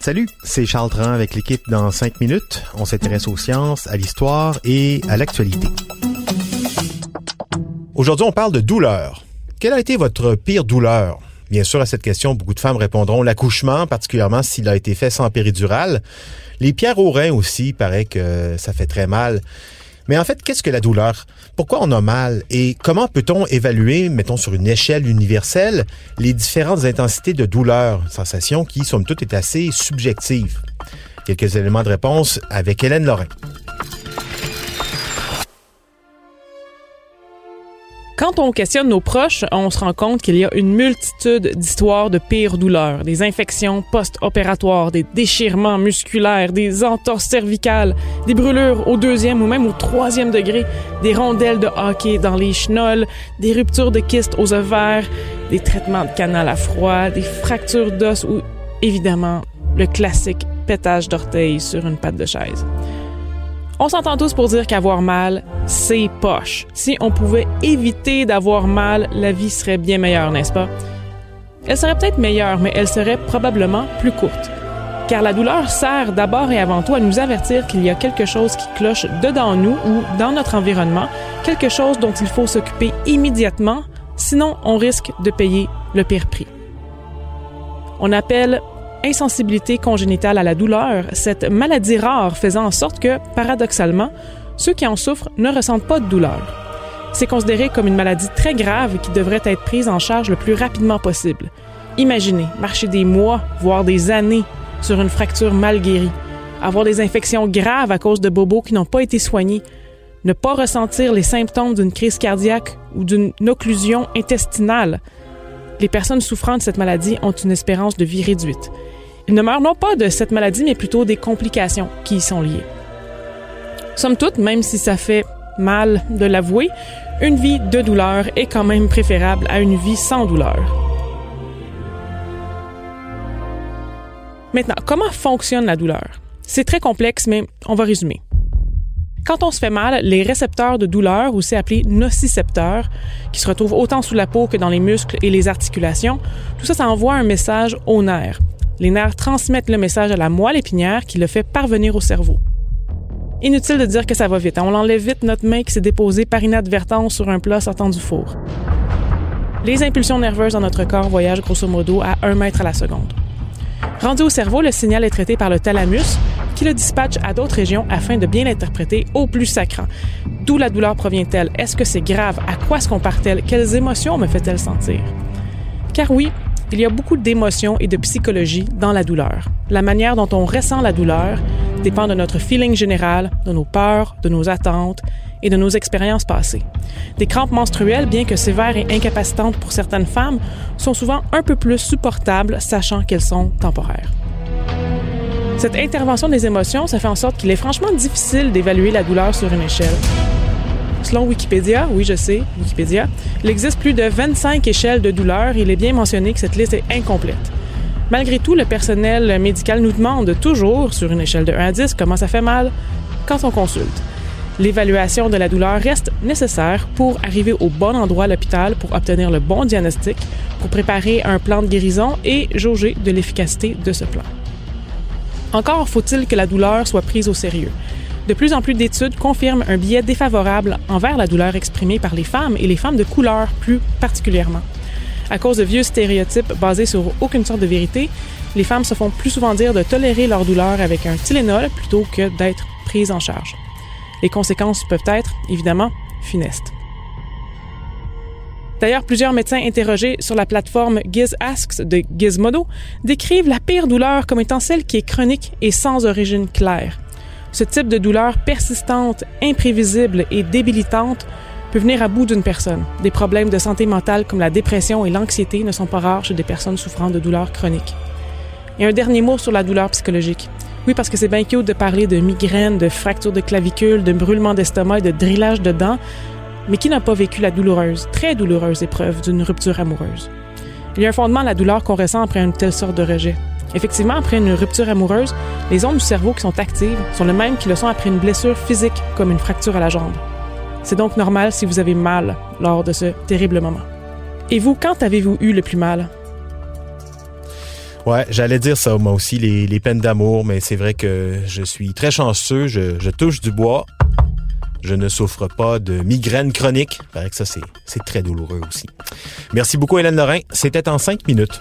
Salut, c'est Charles Tran avec l'équipe dans 5 minutes. On s'intéresse aux sciences, à l'histoire et à l'actualité. Aujourd'hui, on parle de douleur. Quelle a été votre pire douleur? Bien sûr, à cette question, beaucoup de femmes répondront l'accouchement, particulièrement s'il a été fait sans péridurale. Les pierres au rein aussi, paraît que ça fait très mal. Mais en fait, qu'est-ce que la douleur? Pourquoi on a mal? Et comment peut-on évaluer, mettons sur une échelle universelle, les différentes intensités de douleur, sensation qui, somme toute, est assez subjective? Quelques éléments de réponse avec Hélène Lorrain. Quand on questionne nos proches, on se rend compte qu'il y a une multitude d'histoires de pires douleurs, des infections post-opératoires, des déchirements musculaires, des entorses cervicales, des brûlures au deuxième ou même au troisième degré, des rondelles de hockey dans les chenolles, des ruptures de kystes aux ovaires, des traitements de canal à froid, des fractures d'os ou évidemment le classique pétage d'orteil sur une patte de chaise. On s'entend tous pour dire qu'avoir mal, c'est poche. Si on pouvait éviter d'avoir mal, la vie serait bien meilleure, n'est-ce pas? Elle serait peut-être meilleure, mais elle serait probablement plus courte. Car la douleur sert d'abord et avant tout à nous avertir qu'il y a quelque chose qui cloche dedans nous ou dans notre environnement, quelque chose dont il faut s'occuper immédiatement, sinon on risque de payer le pire prix. On appelle insensibilité congénitale à la douleur, cette maladie rare faisant en sorte que, paradoxalement, ceux qui en souffrent ne ressentent pas de douleur. C'est considéré comme une maladie très grave qui devrait être prise en charge le plus rapidement possible. Imaginez marcher des mois, voire des années sur une fracture mal guérie, avoir des infections graves à cause de bobos qui n'ont pas été soignés, ne pas ressentir les symptômes d'une crise cardiaque ou d'une occlusion intestinale. Les personnes souffrant de cette maladie ont une espérance de vie réduite. Ils ne meurent non pas de cette maladie, mais plutôt des complications qui y sont liées. Somme toute, même si ça fait mal de l'avouer, une vie de douleur est quand même préférable à une vie sans douleur. Maintenant, comment fonctionne la douleur? C'est très complexe, mais on va résumer. Quand on se fait mal, les récepteurs de douleur, aussi appelés nocicepteurs, qui se retrouvent autant sous la peau que dans les muscles et les articulations, tout ça, ça envoie un message aux nerfs. Les nerfs transmettent le message à la moelle épinière qui le fait parvenir au cerveau. Inutile de dire que ça va vite. Hein. On enlève vite notre main qui s'est déposée par inadvertance sur un plat sortant du four. Les impulsions nerveuses dans notre corps voyagent grosso modo à 1 mètre à la seconde. Rendu au cerveau, le signal est traité par le thalamus, qui le dispatche à d'autres régions afin de bien l'interpréter au plus sacrant. D'où la douleur provient-elle? Est-ce que c'est grave? À quoi se compare-t-elle? Quelles émotions me fait-elle sentir? Car oui, il y a beaucoup d'émotions et de psychologie dans la douleur. La manière dont on ressent la douleur dépend de notre feeling général, de nos peurs, de nos attentes et de nos expériences passées. Des crampes menstruelles, bien que sévères et incapacitantes pour certaines femmes, sont souvent un peu plus supportables, sachant qu'elles sont temporaires. Cette intervention des émotions, ça fait en sorte qu'il est franchement difficile d'évaluer la douleur sur une échelle. Selon Wikipédia, oui je sais, Wikipédia, il existe plus de 25 échelles de douleur et il est bien mentionné que cette liste est incomplète. Malgré tout, le personnel médical nous demande toujours, sur une échelle de 1 à 10, comment ça fait mal quand on consulte. L'évaluation de la douleur reste nécessaire pour arriver au bon endroit à l'hôpital pour obtenir le bon diagnostic, pour préparer un plan de guérison et jauger de l'efficacité de ce plan. Encore faut-il que la douleur soit prise au sérieux. De plus en plus d'études confirment un biais défavorable envers la douleur exprimée par les femmes et les femmes de couleur plus particulièrement. À cause de vieux stéréotypes basés sur aucune sorte de vérité, les femmes se font plus souvent dire de tolérer leur douleur avec un Tylenol plutôt que d'être prises en charge. Les conséquences peuvent être, évidemment, funestes. D'ailleurs, plusieurs médecins interrogés sur la plateforme Giz Asks de Gizmodo décrivent la pire douleur comme étant celle qui est chronique et sans origine claire. Ce type de douleur persistante, imprévisible et débilitante peut venir à bout d'une personne. Des problèmes de santé mentale comme la dépression et l'anxiété ne sont pas rares chez des personnes souffrant de douleurs chroniques. Et un dernier mot sur la douleur psychologique. Oui, parce que c'est bien cute de parler de migraines, de fractures de clavicule, de brûlements d'estomac et de drillage de dents, mais qui n'a pas vécu la douloureuse, très douloureuse épreuve d'une rupture amoureuse? Il y a un fondement à la douleur qu'on ressent après une telle sorte de rejet. Effectivement, après une rupture amoureuse, les ondes du cerveau qui sont actives sont les mêmes qui le sont après une blessure physique comme une fracture à la jambe. C'est donc normal si vous avez mal lors de ce terrible moment. Et vous, quand avez-vous eu le plus mal? Ouais, j'allais dire ça, moi aussi, les, les peines d'amour, mais c'est vrai que je suis très chanceux, je, je touche du bois. Je ne souffre pas de migraine chronique. Il paraît que ça, c'est très douloureux aussi. Merci beaucoup, Hélène Lorrain. C'était en cinq minutes.